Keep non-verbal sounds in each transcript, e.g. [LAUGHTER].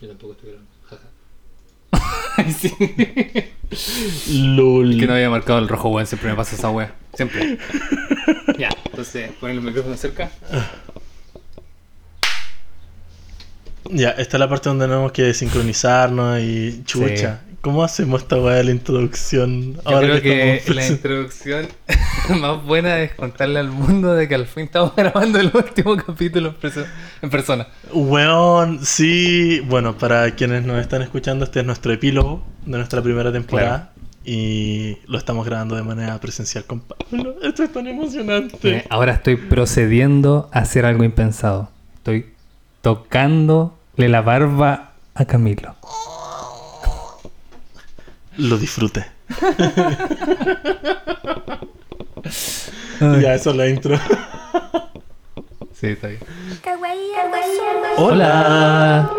Yo tampoco estoy grabando. Jaja. [LAUGHS] Ay, sí. LOL. Que no había marcado el rojo, weón. Siempre me pasa esa wea. Siempre. [LAUGHS] ya, entonces, pon el micrófono cerca. Ya, esta es la parte donde tenemos que sincronizarnos y chucha. ¿Cómo hacemos esta weá de la introducción? Yo creo que, la [LAUGHS] introducción [LAUGHS] más buena es contarle al mundo de que al fin estamos [LAUGHS] grabando el último capítulo en, perso- en persona. Weón, sí. Bueno, para quienes nos están escuchando, este es nuestro epílogo de nuestra primera temporada. Y lo estamos grabando de manera presencial con Pablo. Esto es tan emocionante. Eh, ahora estoy procediendo a hacer algo impensado. Estoy tocándole la barba a Camilo. Lo disfruté. [LAUGHS] Ya, eso es la intro. Sí, está bien. Hola.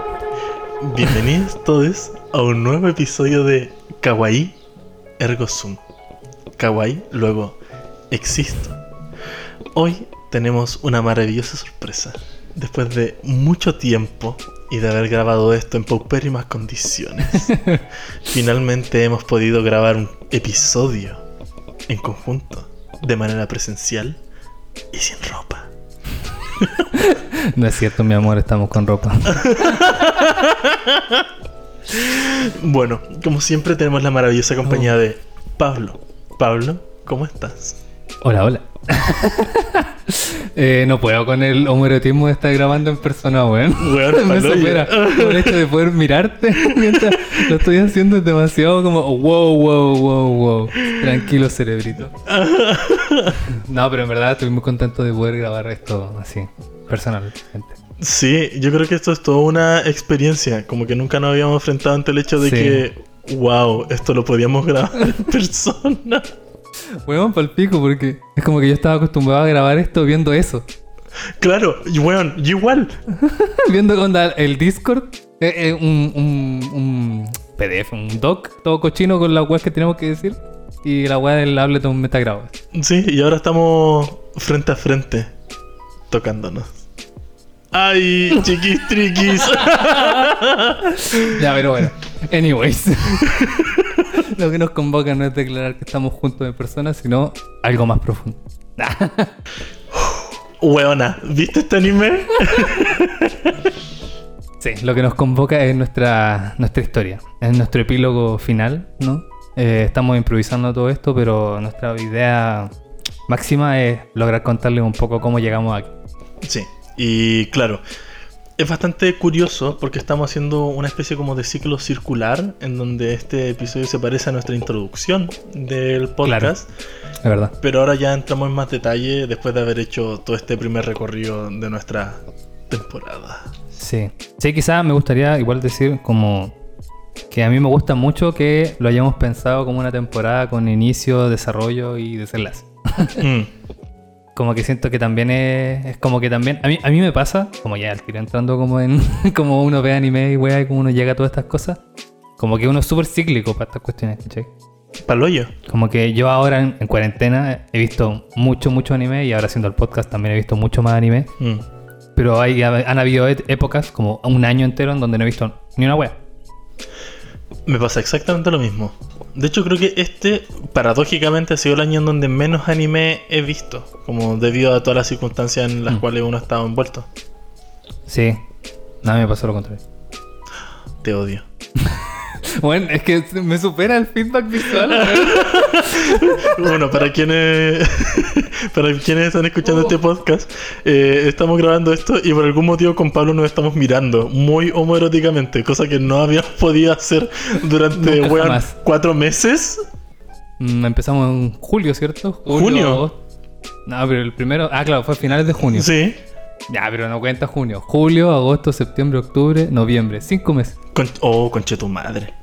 Bienvenidos todos a un nuevo episodio de Kawaii Ergo Sum. Kawaii, luego existo. Hoy tenemos una maravillosa sorpresa. Después de mucho tiempo y de haber grabado esto en paupérrimas condiciones, [LAUGHS] finalmente hemos podido grabar un episodio en conjunto, de manera presencial y sin ropa. No es cierto, mi amor, estamos con ropa. Bueno, como siempre tenemos la maravillosa compañía de Pablo. Pablo, ¿cómo estás? Hola, hola. [LAUGHS] Eh, no puedo con el homoerotismo de estar grabando en persona, weón. Weón, [LAUGHS] Me supera. Por el hecho de poder mirarte [LAUGHS] mientras lo estoy haciendo es demasiado como wow, wow, wow, wow. Tranquilo, cerebrito. No, pero en verdad estoy muy contento de poder grabar esto así, personalmente. Sí, yo creo que esto es toda una experiencia, como que nunca nos habíamos enfrentado ante el hecho de Sí. que, wow, esto lo podíamos grabar en persona. Weón, palpico, porque es como que yo estaba acostumbrado a grabar esto viendo eso. Claro, y weón, yo igual. [LAUGHS] viendo onda el Discord, eh, eh, un, un, un PDF, un doc, todo cochino con las weas que tenemos que decir. Y la wea del Ableton Metagrado. Sí, y ahora estamos frente a frente, tocándonos. ¡Ay, chiquis triquis! [LAUGHS] Ya, pero bueno. Anyways. [LAUGHS] Lo que nos convoca no es declarar que estamos juntos en persona, sino algo más profundo. [LAUGHS] Weona, ¿viste este anime? Sí, lo que nos convoca es nuestra, nuestra historia, es nuestro epílogo final, ¿no? Eh, estamos improvisando todo esto, pero nuestra idea máxima es lograr contarles un poco cómo llegamos aquí. Sí, y claro, es bastante curioso porque estamos haciendo una especie como de ciclo circular en donde este episodio se parece a nuestra introducción del podcast, Es verdad. pero ahora ya entramos en más detalle después de haber hecho todo este primer recorrido de nuestra temporada. Sí. Sí, quizás me gustaría igual decir como que a mí me gusta mucho que lo hayamos pensado como una temporada con inicio, desarrollo y desenlace. Mm, [LAUGHS] Como que siento que también es, es como que también a mí, a mí me pasa, como ya al tiro entrando como en [LAUGHS] como uno ve anime y wea y como uno llega a todas estas cosas, como que uno es súper cíclico para estas cuestiones, ¿cachai? Paloyo. Como que yo ahora en, en cuarentena he visto mucho, mucho anime y ahora haciendo el podcast también he visto mucho más anime. Mm. Pero hay, han habido épocas, como un año entero, en donde no he visto ni una wea. Me pasa exactamente lo mismo. De hecho, creo que este, paradójicamente, ha sido el año en donde menos anime he visto. Como debido a todas las circunstancias en las Mm. cuales uno ha estado envuelto. Sí. Nada me pasó lo contrario. Te odio. [LAUGHS] Bueno, es que me supera el feedback visual. [LAUGHS] [LAUGHS] Bueno, para quienes [LAUGHS] para quienes están escuchando este podcast, eh, estamos grabando esto y por algún motivo con Pablo nos estamos mirando muy homoeróticamente, cosa que no habíamos [LAUGHS] podido hacer durante weón, cuatro meses. Mm, Empezamos en julio, ¿cierto? Junio. No, pero el primero. Ah, claro, fue a finales de junio. Sí. Ya, pero no cuenta junio. Julio, agosto, septiembre, octubre, noviembre. Cinco meses. Con, oh, conche tu madre.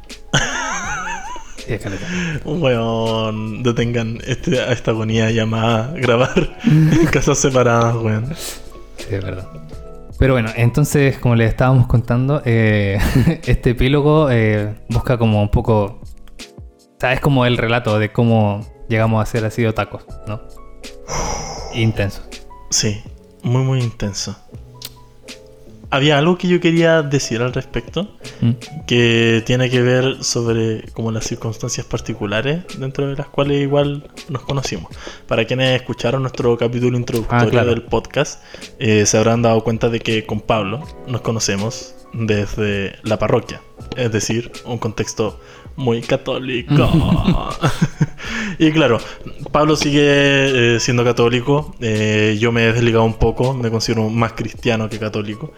Sí, es caleta. [LAUGHS] Weón, detengan este, a esta agonía llamada grabar en [LAUGHS] casas separadas, weón. Sí, es verdad. Pero bueno, entonces, como les estábamos contando, eh, [LAUGHS] este epílogo eh, busca como un poco. O sea, es como el relato de cómo llegamos a ser así de tacos, ¿no? [SIGHS] Intenso. Sí, muy muy intenso. Había algo que yo quería decir al respecto, Mm. que tiene que ver sobre como las circunstancias particulares dentro de las cuales igual nos conocimos. Para quienes escucharon nuestro capítulo introductorio Ah, claro. del podcast, eh, se habrán dado cuenta de que con Pablo nos conocemos desde la parroquia, es decir, un contexto muy católico. [LAUGHS] [LAUGHS] y claro, Pablo sigue eh, siendo católico, eh, yo me he desligado un poco, me considero más cristiano que católico.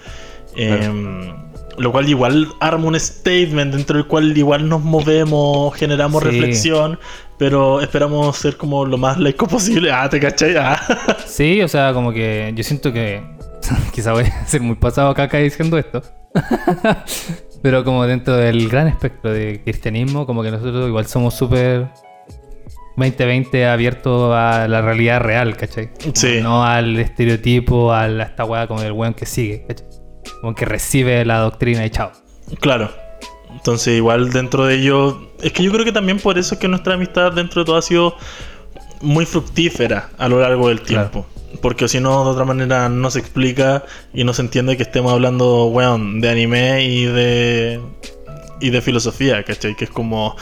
Em, Lo cual igual arma un statement dentro del cual igual nos movemos, generamos Sí. reflexión, pero esperamos ser como lo más laico posible. Ah, ¿te cachai? Ah. [LAUGHS] Sí, o sea, como que yo siento que [LAUGHS] quizá voy a ser muy pasado caca diciendo esto. [LAUGHS] Pero como dentro del gran espectro de cristianismo, como que nosotros igual somos súper 2020 abiertos a la realidad real, ¿cachai? Sí. No al estereotipo, a la- esta weá como el weón que sigue, ¿cachai? Como que recibe la doctrina y chao. Claro. Entonces, igual dentro de ello. Es que yo creo que también por eso es que nuestra amistad dentro de todo ha sido muy fructífera a lo largo del Claro. tiempo. Porque si no, de otra manera no se explica y no se entiende que estemos hablando, weón, de anime y de. y de filosofía, ¿cachai? Que es como.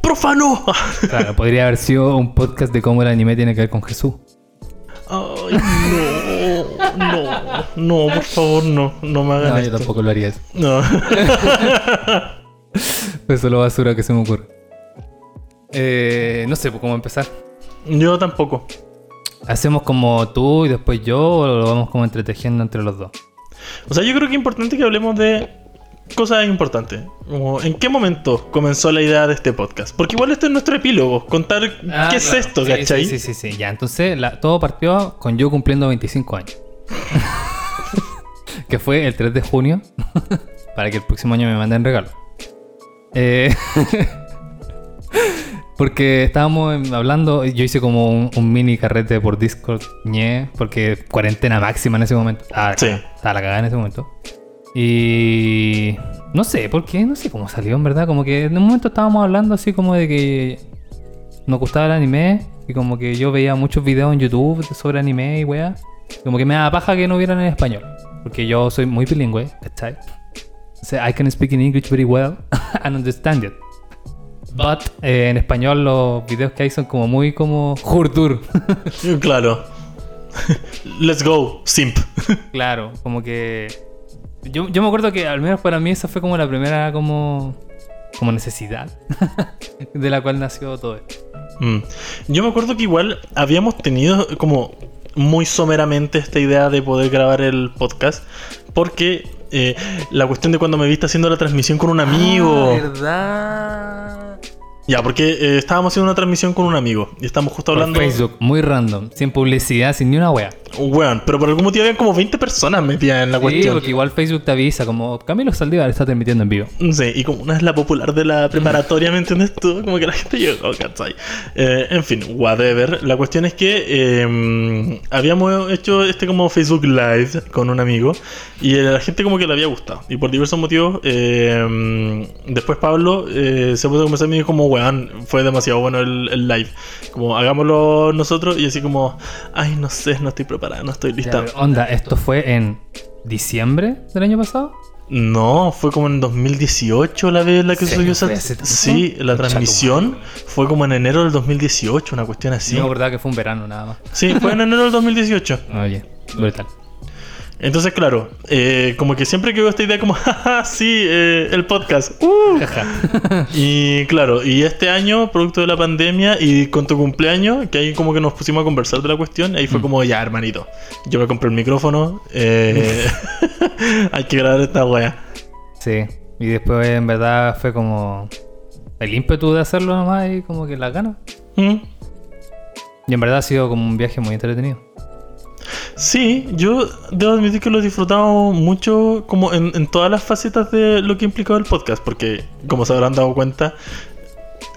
¡Profano! [LAUGHS] Claro, podría haber sido un podcast de cómo el anime tiene que ver con Jesús. Ay, no, no, no, por favor, no, no me hagan No, yo tampoco lo haría eso. No. [LAUGHS] Fue solo basura que se me ocurre. Eh, no sé pues, cómo empezar. Yo tampoco. ¿Hacemos como tú y después yo o lo vamos como entretejiendo entre los dos? O sea, yo creo que es importante que hablemos de cosas importantes. Como, ¿En qué momento comenzó la idea de este podcast? Porque igual esto es nuestro epílogo. Contar qué es esto, Sí, ¿cachai? Sí, sí, sí, sí. Ya, entonces la- todo partió con yo cumpliendo 25 años. [LAUGHS] que fue el 3 de junio. [LAUGHS] para que el próximo año me manden regalo. Eh, [LAUGHS] porque estábamos hablando, yo hice como un, un mini carrete por Discord, ñe, porque cuarentena máxima en ese momento. Ah, Sí. Estaba la cagada en ese momento. Y no sé por qué, no sé cómo salió, en verdad. Como que en un momento estábamos hablando así como de que nos gustaba el anime y como que yo veía muchos videos en YouTube sobre anime y weá. Como que me daba paja que no hubieran en español. Porque yo soy muy bilingüe, ¿cachai? O sea, I can speak in English very well [LAUGHS] and understand it. But eh, en español los videos que hay son como muy como Hurdur. Claro. [LAUGHS] Let's go, simp. claro, como que... Yo, yo me acuerdo que al menos para mí esa fue como la primera como... Como necesidad [LAUGHS] de la cual nació todo esto. Mm. Yo me acuerdo que igual habíamos tenido como muy someramente esta idea de poder grabar el podcast. Porque eh, la cuestión de cuando me viste haciendo la transmisión con un amigo. ¿Verdad? Ya, porque eh, estábamos haciendo una transmisión con un amigo. Y estamos justo Por hablando. Facebook, muy random, sin publicidad, sin ni una wea. Weón, pero por algún motivo había como 20 personas metidas en la Sí, cuestión. porque igual Facebook te avisa, como Camilo Saldívar está transmitiendo en vivo. Sí, y como una es la popular de la preparatoria, ¿me entiendes tú? Como que la gente llegó, ¿cachai? Eh, en fin, whatever. La cuestión es que eh, habíamos hecho este como Facebook Live con un amigo y la gente como que le había gustado. Y por diversos motivos, eh, después Pablo eh, se puso a conversar y me dijo como, weón, fue demasiado bueno el, el live. Como, hagámoslo nosotros y así como, ay, no sé, no estoy preparada, no estoy lista. onda, ¿esto fue en diciembre del año pasado? No, fue como en 2018 la vez en la que subió esa. Sí, la transmisión fue como en enero del 2018, una cuestión así. Sí. No acordaba que fue un verano nada más. Sí, fue en enero del 2018. [LAUGHS] Oye, brutal. Entonces, claro, eh, como que siempre que veo esta idea, como, [LAUGHS] jaja, sí, eh, el podcast. [LAUGHS] Uh. [LAUGHS] y claro, y este año, producto de la pandemia y con tu cumpleaños, que ahí como que nos pusimos a conversar de la cuestión, ahí fue Mm. como, ya, hermanito, yo me compré el micrófono, eh, hay que grabar esta wea. Sí. Y después en verdad fue como el ímpetu de hacerlo nomás y como que la ganas. ¿Mm? Y en verdad ha sido como un viaje muy entretenido. Sí, yo debo admitir que lo he disfrutado mucho como en, en todas las facetas de lo que ha implicado el podcast, porque como se habrán dado cuenta,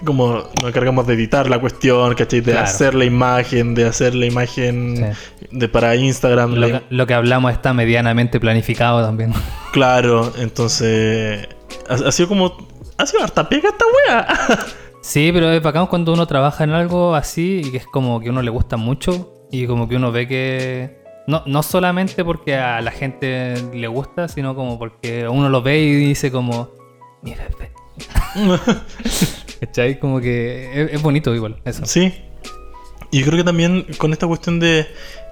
como nos encargamos de editar la cuestión, ¿cachai? De Claro. hacer la imagen, de hacer la imagen de para Instagram. Lo la- que, lo que hablamos está medianamente planificado también. [LAUGHS] Claro, entonces ha, ha sido como... Ha sido harta pega esta wea. [LAUGHS] Sí, pero es bacán cuando uno trabaja en algo así y que es como que a uno le gusta mucho y como que uno ve que no, no solamente porque a la gente le gusta, sino como porque uno lo ve y dice como, mira, ve". [LAUGHS] ¿cachai? Como que es, es bonito igual, eso. Sí. Y yo creo que también con esta cuestión de,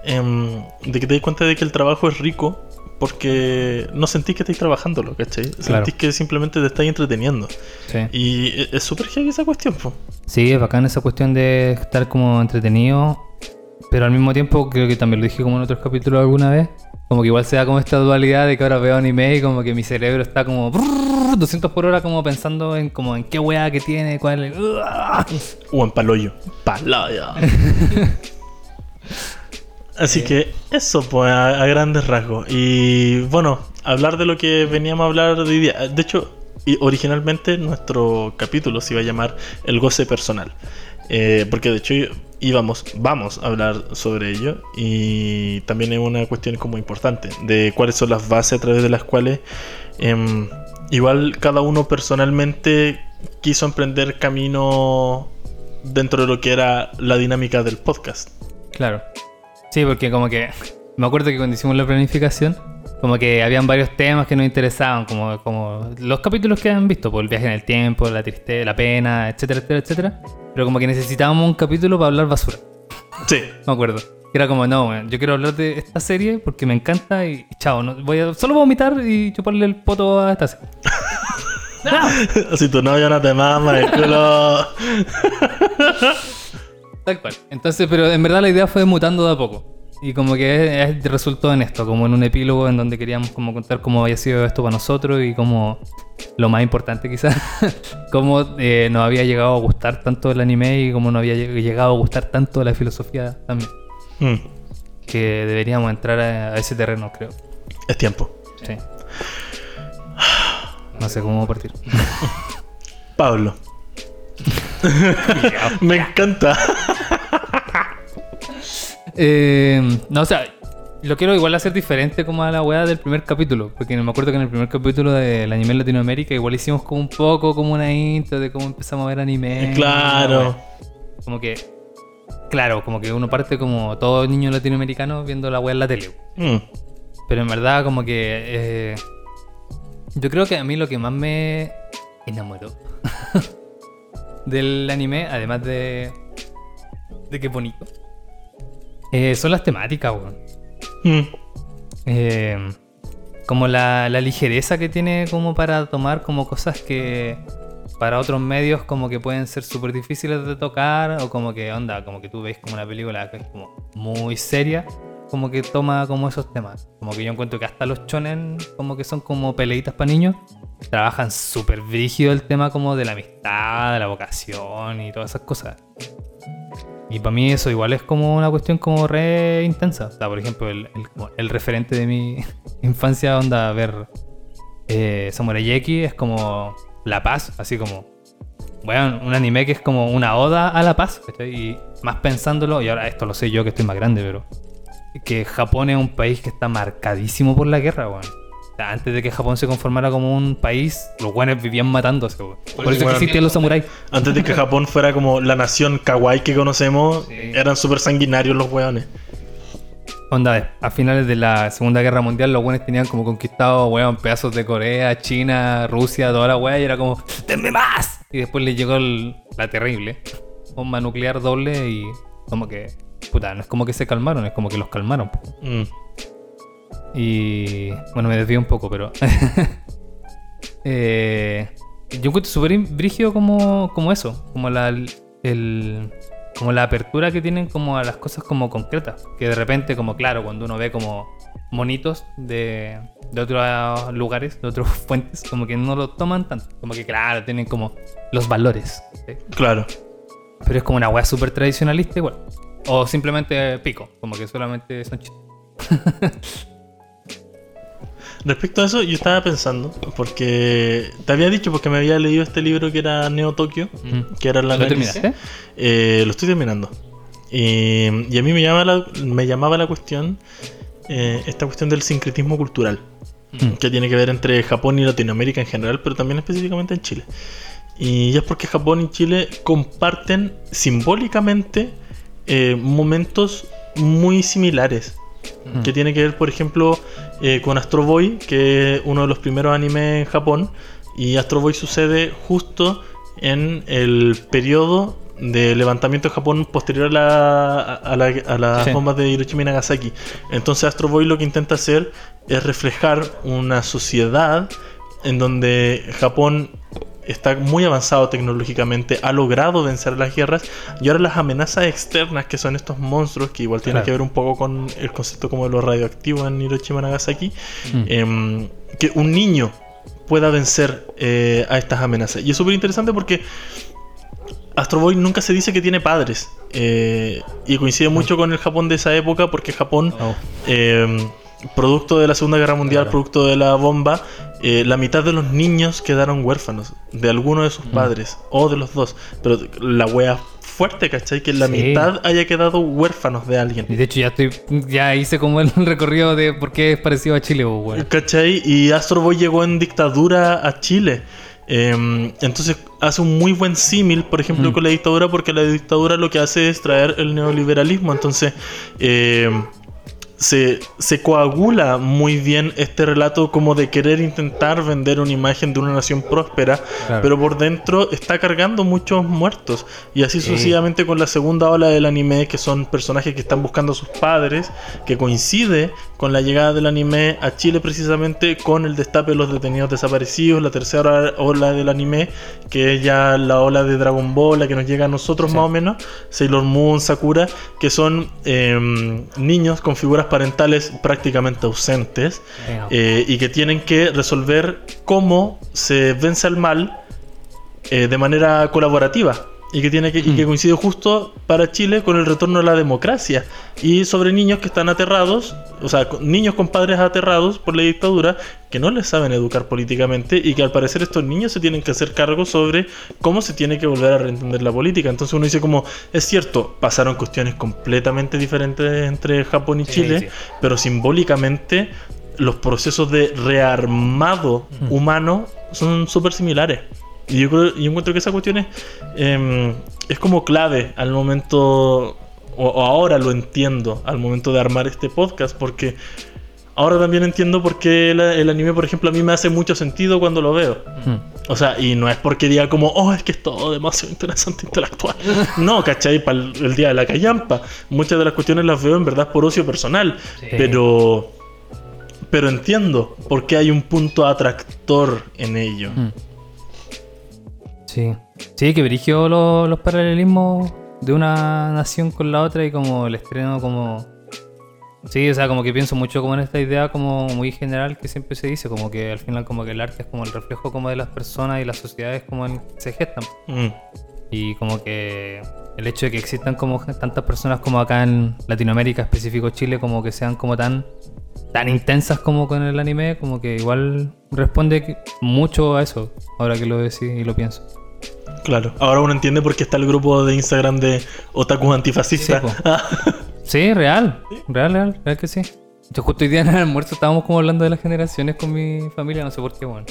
em, de que te das cuenta de que el trabajo es rico porque no sentís que estáis trabajándolo, ¿cachai? Claro. Sentís que simplemente te estáis entreteniendo. Sí. Y e- es súper heavy esa cuestión, po. Sí, es bacán esa cuestión de estar como entretenido, pero al mismo tiempo creo que también lo dije como en otros capítulos alguna vez, como que igual se da como esta dualidad de que ahora veo anime y como que mi cerebro está como brrr, 200 por hora como pensando en como en qué weá que tiene, cuál es... O en paloyo. Paloyo. [LAUGHS] Así que eso, pues, a, a grandes rasgos. Y bueno, hablar de lo que veníamos a hablar de hoy día. De hecho, originalmente nuestro capítulo se iba a llamar El goce personal. Eh, porque de hecho íbamos, vamos a hablar sobre ello. Y también es una cuestión como importante de cuáles son las bases a través de las cuales em, igual cada uno personalmente quiso emprender camino dentro de lo que era la dinámica del podcast. Claro. Sí, porque como que me acuerdo que cuando hicimos la planificación, como que habían varios temas que nos interesaban, como, como los capítulos que han visto, por el viaje en el tiempo, la tristeza, la pena, etcétera, etcétera, etcétera. Pero como que necesitábamos un capítulo para hablar basura. Sí, Me acuerdo. Era como, no, weón, yo quiero hablar de esta serie porque me encanta y, y chao, no, voy a, solo voy a vomitar y chuparle el poto a esta serie. [LAUGHS] No, [LAUGHS] si tu novio no te mama el culo. [LAUGHS] Tal cual. Entonces, pero en verdad la idea fue mutando de a poco. Y como que es- es- resultó en esto, como en un epílogo en donde queríamos como contar cómo había sido esto para nosotros y cómo, lo más importante quizás, [LAUGHS] cómo eh, nos había llegado a gustar tanto el anime y cómo nos había lleg- llegado a gustar tanto la filosofía también. Mm, Que deberíamos entrar a, a ese terreno, creo. es tiempo. Sí. No sé cómo partir. [LAUGHS] Pablo. [LAUGHS] Me encanta. Eh, no, o sea, lo quiero igual hacer diferente como a la weá del primer capítulo. Porque me acuerdo que en el primer capítulo del anime en Latinoamérica igual hicimos como un poco como una intro de cómo empezamos a ver anime. Claro. Como que, claro, como que uno parte como todo niño latinoamericano viendo la weá en la tele. Mm, Pero en verdad como que... eh, yo creo que a mí lo que más me enamoró [LAUGHS] del anime, además de... De que bonito. Eh, son las temáticas, weón. mm, Eh, como la, la ligereza que tiene como para tomar como cosas que para otros medios como que pueden ser súper difíciles de tocar o como que onda, como que tú ves como una película que es como muy seria, como que toma como esos temas. Como que yo encuentro que hasta los chonen como que son como peleitas para niños, trabajan súper brígido el tema como de la amistad, de la vocación y todas esas cosas. Y para mí eso igual es como una cuestión como re intensa. O sea, por ejemplo, el, el- referente de mi [LAUGHS] infancia, onda, ver eh, Samurai X es como la paz, así como, bueno, un anime que es como una oda a la paz. Y más pensándolo, y ahora esto lo sé yo que estoy más grande, pero que Japón es un país que está marcadísimo por la guerra, weón. Antes de que Japón se conformara como un país, los guanes vivían matándose, weón. Por eso Bueno, existían los samuráis. Antes de que Japón fuera como la nación kawaii que conocemos, Sí. eran súper sanguinarios los weones. Onda, a finales de la Segunda Guerra Mundial los buenos tenían como conquistado, weón, pedazos de Corea, China, Rusia, toda la weá, y era como, ¡denme más! Y después les llegó el- la terrible bomba nuclear doble y como que, puta, no es como que se calmaron, es como que los calmaron. Mm, Y bueno, me desvío un poco, pero... [LAUGHS] eh, yo encuentro súper brígido como, como eso, como la, el, como la apertura que tienen como a las cosas como concretas. Que de repente, como claro, cuando uno ve como monitos de, de otros lugares, de otras [LAUGHS] fuentes, como que no lo toman tanto. Como que claro, tienen como los valores. ¿sí? claro. Pero es como una weá súper tradicionalista igual. O simplemente pico, como que solamente son chistes. [LAUGHS] Respecto a eso, yo estaba pensando, porque te había dicho, porque me había leído este libro que era Neo Tokyo, Mm. que era la ¿Lo terminaste? Eh, lo estoy terminando. Y, y a mí me, llama la- me llamaba la cuestión, eh, esta cuestión del sincretismo cultural, Mm. que tiene que ver entre Japón y Latinoamérica en general, pero también específicamente en Chile. Y es porque Japón y Chile comparten simbólicamente eh, momentos muy similares. Mm. Que tiene que ver, por ejemplo, eh, con Astro Boy, que es uno de los primeros animes en Japón. Y Astro Boy sucede justo en el periodo de levantamiento de Japón posterior a, la- a la- a las Sí. bombas de Hiroshima y Nagasaki. Entonces Astro Boy lo que intenta hacer es reflejar una sociedad en donde Japón está muy avanzado tecnológicamente, ha logrado vencer las guerras y ahora las amenazas externas que son estos monstruos que igual tienen Claro. que ver un poco con el concepto como de lo radioactivo en Hiroshima Nagasaki, Mm. em, que un niño pueda vencer eh, a estas amenazas. Y es súper interesante porque Astro Boy nunca se dice que tiene padres. eh, y coincide mucho con el Japón de esa época porque Japón, Oh. eh, producto de la Segunda Guerra Mundial, Claro. producto de la bomba, eh, la mitad de los niños quedaron huérfanos de alguno de sus Mm. padres o de los dos. Pero la wea fuerte, ¿cachai? Que la Sí. mitad haya quedado huérfanos de alguien. Y de hecho ya estoy, ya hice como el [LAUGHS] recorrido de por qué es parecido a Chile, pues, weón. ¿Cachai? Y Astro Boy llegó en dictadura a Chile. Eh, entonces hace un muy buen símil, por ejemplo, Mm. con la dictadura, porque la dictadura lo que hace es traer el neoliberalismo. Entonces eh, se, se coagula muy bien este relato como de querer intentar vender una imagen de una nación próspera, Claro. pero por dentro está cargando muchos muertos. Y así Sí. sucesivamente con la segunda ola del anime, que son personajes que están buscando a sus padres, que coincide con la llegada del anime a Chile precisamente con el destape de los detenidos desaparecidos, la tercera ola del anime, que es ya la ola de Dragon Ball, la que nos llega a nosotros Sí. más o menos, Sailor Moon, Sakura, que son em, niños con figuras parentales prácticamente ausentes Venga. eh, y que tienen que resolver cómo se vence al mal eh, de manera colaborativa y que tiene que, y que Mm. coincide justo para Chile con el retorno a la democracia y sobre niños que están aterrados, o sea, niños con padres aterrados por la dictadura que no les saben educar políticamente y que al parecer estos niños se tienen que hacer cargo sobre cómo se tiene que volver a reentender la política. Entonces uno dice como, es cierto, pasaron cuestiones completamente diferentes entre Japón y Chile, sí. pero simbólicamente los procesos de rearmado Ujú. humano son súper similares. Y yo, creo, yo encuentro que esa cuestión es, em, es como clave al momento, o, o ahora lo entiendo, al momento de armar este podcast, porque ahora también entiendo por qué el, el anime, por ejemplo, a mí me hace mucho sentido cuando lo veo. Mm. O sea, y no es porque diga como, oh, es que es todo demasiado interesante intelectual. No, ¿cachai? Para el, el día de la callampa. Muchas de las cuestiones las veo en verdad por ocio personal. Sí. Pero. Pero entiendo por qué hay un punto atractor en ello. Mm. Sí. Sí, que berigió lo- los paralelismos de una nación con la otra y como el estreno como... Sí, o sea, como que pienso mucho como en esta idea como muy general que siempre se dice, como que al final como que el arte es como el reflejo como de las personas y las sociedades como en- se gestan. Mm, Y como que el hecho de que existan como tantas personas como acá en Latinoamérica, específico Chile, como que sean como tan tan intensas como con el anime, como que igual responde mucho a eso, ahora que lo decís y lo pienso. Claro. Ahora uno entiende por qué está el grupo de Instagram de otakus antifascistas. Sí, [LAUGHS] Sí, real, real, real, real que sí. Yo justo hoy día en el almuerzo estábamos como hablando de las generaciones con mi familia, no sé por qué, bueno.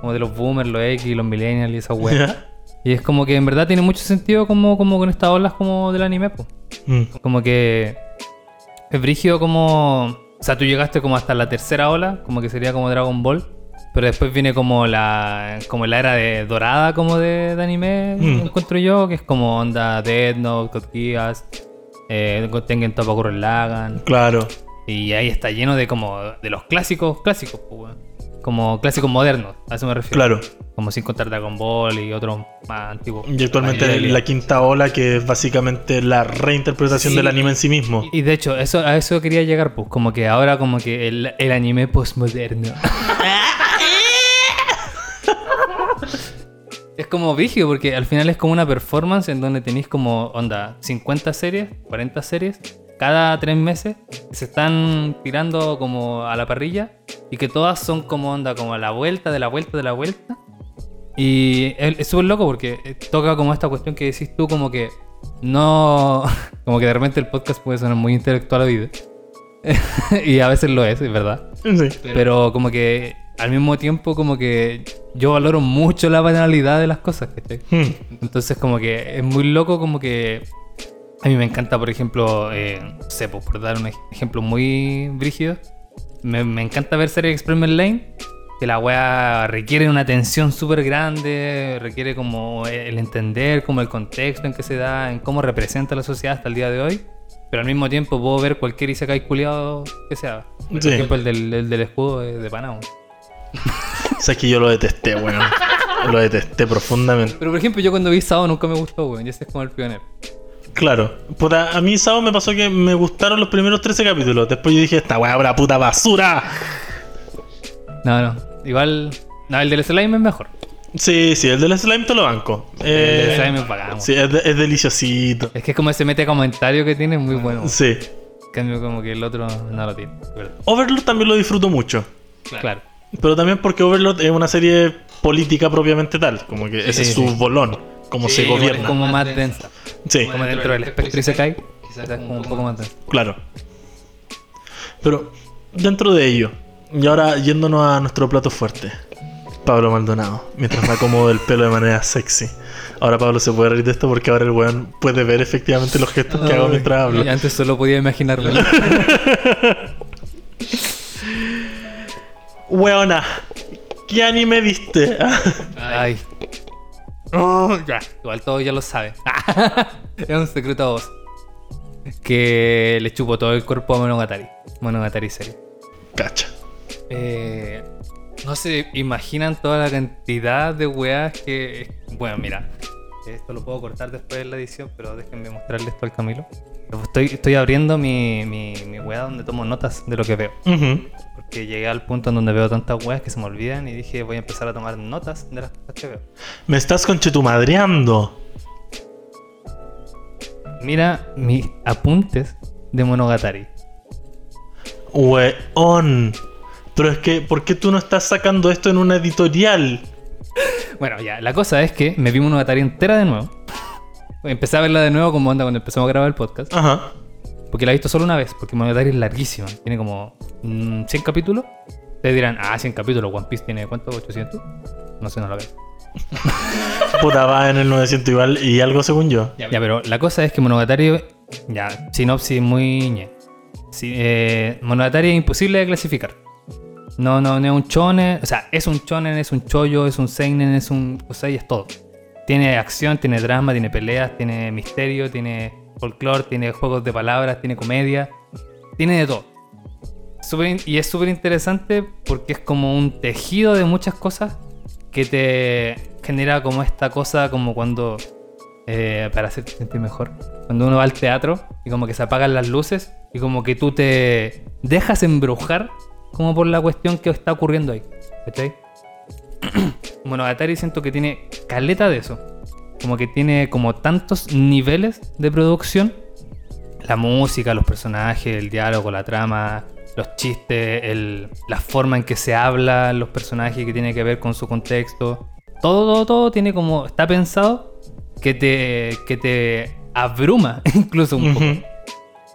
Como de los boomers, los X, los millennials y esa. ¿Ya? Y es como que en verdad tiene mucho sentido como, como con estas olas como del anime, pues. Mm, Como que es brígido como... O sea, tú llegaste como hasta la tercera ola, como que sería como Dragon Ball. Pero después viene como la como la era de dorada como de, de anime, Mm. encuentro yo, que es como onda Dead Note, Code Geass, eh, Tengen Toppa Gurren Lagann. claro. Y ahí está lleno de como de los clásicos, clásicos, pues. Como clásicos modernos, a eso me refiero. Claro. Como sin contar Dragon Ball y otros más antiguos. Y actualmente la quinta ola, que es básicamente la reinterpretación Sí. del anime en sí mismo. Y de hecho, eso, a eso quería llegar, pues, como que ahora como que el, el anime postmoderno. [LAUGHS] es como vigio, porque al final es como una performance en donde tenéis como, onda, 50 series, 40 series, cada tres meses, se están tirando como a la parrilla y que todas son como, onda, como a la vuelta, de la vuelta, de la vuelta. Y es súper loco porque eh, toca como esta cuestión que decís tú, como que no. [LAUGHS] Como que de repente el podcast puede sonar muy intelectual a vida. [LAUGHS] y a veces lo es, es verdad. Sí. Pero como que al mismo tiempo, como que yo valoro mucho la banalidad de las cosas, ¿cachai? Mm, Entonces, como que es muy loco, como que A mí me encanta, por ejemplo, eh, no sé, pues, por dar un ej- ejemplo muy brígido, me, me encanta ver series Experiment Lane, que la weá requiere una atención súper grande, requiere como el entender, como el contexto en que se da, en cómo representa la sociedad hasta el día de hoy. Pero al mismo tiempo puedo ver cualquier Isekai culiado que sea. Por Sí. ejemplo, el del, el del escudo de, de Panamá. O sea, es que yo lo detesté, weón. Lo detesté profundamente. Pero por ejemplo, yo cuando vi Sao nunca me gustó, weón. Y ese es como el pionero. Claro. Puta, a mí, Sao, me pasó que me gustaron los primeros 13 capítulos. Después yo dije, esta weá una puta basura. No, no. Igual. No, el del slime es mejor. Sí, sí, el del slime te lo banco. El Eh, del slime es bacán. Sí, es, de- es deliciosito. Es que es como ese mete comentario que tiene, es muy bueno. Sí. En cambio, como que el otro no lo tiene. Overlord también lo disfruto mucho. Claro. Pero también porque Overlord es una serie política propiamente tal. Como que ese Sí, es su sí. bolón. Como se gobierna. Es como más densa. Sí, Como dentro del espectro y se cae. Quizás como un poco más densa. claro. Pero dentro de ello, y ahora yéndonos a nuestro plato fuerte. Pablo Maldonado, mientras me acomodo el pelo de manera sexy. Ahora Pablo se puede reír de esto porque ahora el weón puede ver efectivamente los gestos que hago mientras hablo. Y antes solo podía imaginarlo. [LAUGHS] Weona, ¿qué anime viste? Ay. [LAUGHS] Oh, ya. Igual todos ya lo saben. [LAUGHS] es un secreto a vos. Que le chupo todo el cuerpo a Monogatari. Monogatari serie. Cacha. Eh, no se imaginan toda la cantidad de weas que. Bueno, mira. Esto lo puedo cortar después de la edición, pero déjenme mostrarle esto al Camilo. Estoy, estoy abriendo mi, mi, mi wea donde tomo notas de lo que veo. Porque llegué al punto en donde veo tantas weas que se me olvidan y dije voy a empezar a tomar notas de las cosas que veo. Me estás conchetumadreando. Mira mis apuntes de Monogatari. Weón. Pero es que, ¿por qué tú no estás sacando esto en una editorial? Bueno, ya, la cosa es que me vi Monogatari entera de nuevo. Empecé a verla de nuevo como onda cuando empezamos a grabar el podcast. Ajá. Porque la he visto solo una vez, porque Monogatari es larguísima. Tiene como mm, 100 capítulos. Ustedes dirán, ah, 100 capítulos. One Piece tiene ¿cuánto? ¿800? No sé, no la veo. [LAUGHS] Puta, va en el 900 igual y algo según yo. Ya, pero la cosa es que Monogatari, ya, sinopsis muy ñe. Sí, eh, Monogatari es imposible de clasificar. No, no, no es un chonen, o sea, es un chonen, es un chollo, es un seinen, es un, o sea, y es todo. Tiene acción, tiene drama, tiene peleas, tiene misterio, tiene folclore, tiene juegos de palabras, tiene comedia, tiene de todo. Y es súper interesante porque es como un tejido de muchas cosas que te genera como esta cosa como cuando eh, para hacerte sentir mejor. Cuando uno va al teatro y como que se apagan las luces y como que tú te dejas embrujar como por la cuestión que está ocurriendo ahí. ¿Cachai? [CLEARS THROAT] Monogatari siento que tiene caleta de eso. Como que tiene como tantos niveles de producción. La música, los personajes, el diálogo, la trama, los chistes, el- la forma en que se habla los personajes que tiene que ver con su contexto. Todo, todo, todo tiene como. Está pensado que te, que te abruma [LAUGHS] incluso un poco. Ujú.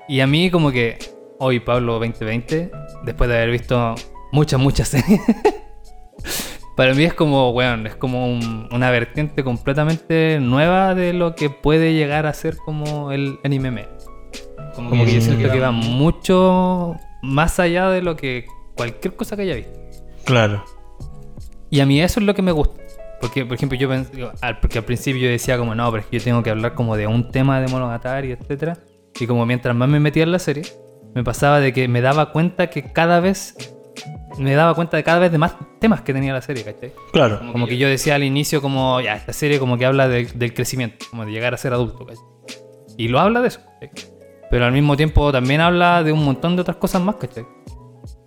Y a mí como que hoy, Pablo 2020, después de haber visto muchas, muchas series, [LAUGHS] para mí es como, weón, es como un- una vertiente completamente nueva de lo que puede llegar a ser como el anime. me. Como que yo siento que va mucho más allá de lo que cualquier cosa que haya visto. Claro. Y a mí eso es lo que me gusta. Porque, por ejemplo, yo pensé, porque al principio yo decía como, no, pero es que yo tengo que hablar como de un tema de Monogatari, etcétera Y como mientras más me metía en la serie, me pasaba de que me daba cuenta que cada vez, me daba cuenta de cada vez de más temas que tenía la serie, ¿cachai? Claro. Como que yo decía al inicio como, ya, esta serie como que habla de- del crecimiento, como de llegar a ser adulto, ¿cachai? Y lo habla de eso, ¿cachai? Pero al mismo tiempo también habla de un montón de otras cosas más, ¿cachai?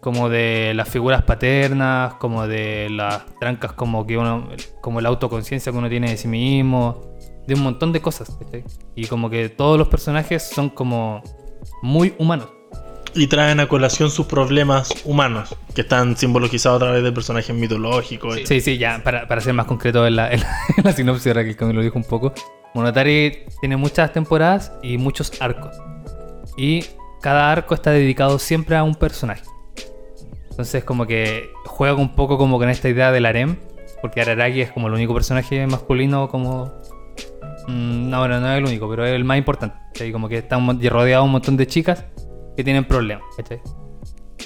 Como de las figuras paternas, como de las trancas como que uno, como la autoconciencia que uno tiene de sí mismo, de un montón de cosas, ¿cachai? Y como que todos los personajes son como muy humanos. Y traen a colación sus problemas humanos, que están simbolizados a través de personajes mitológicos. Sí, sí, ya, para, para ser más concreto en la, en la, [LAUGHS] en la sinopsis, ahora que lo dijo un poco. Monogatari tiene muchas temporadas y muchos arcos. Y cada arco está dedicado siempre a un personaje. Entonces como que juega un poco como con esta idea del harem, porque Araragi es como el único personaje masculino como Mm, no, bueno, no es el único, pero es el más importante. Como que está rodeado de un montón de chicas que tienen problemas, ¿cachai?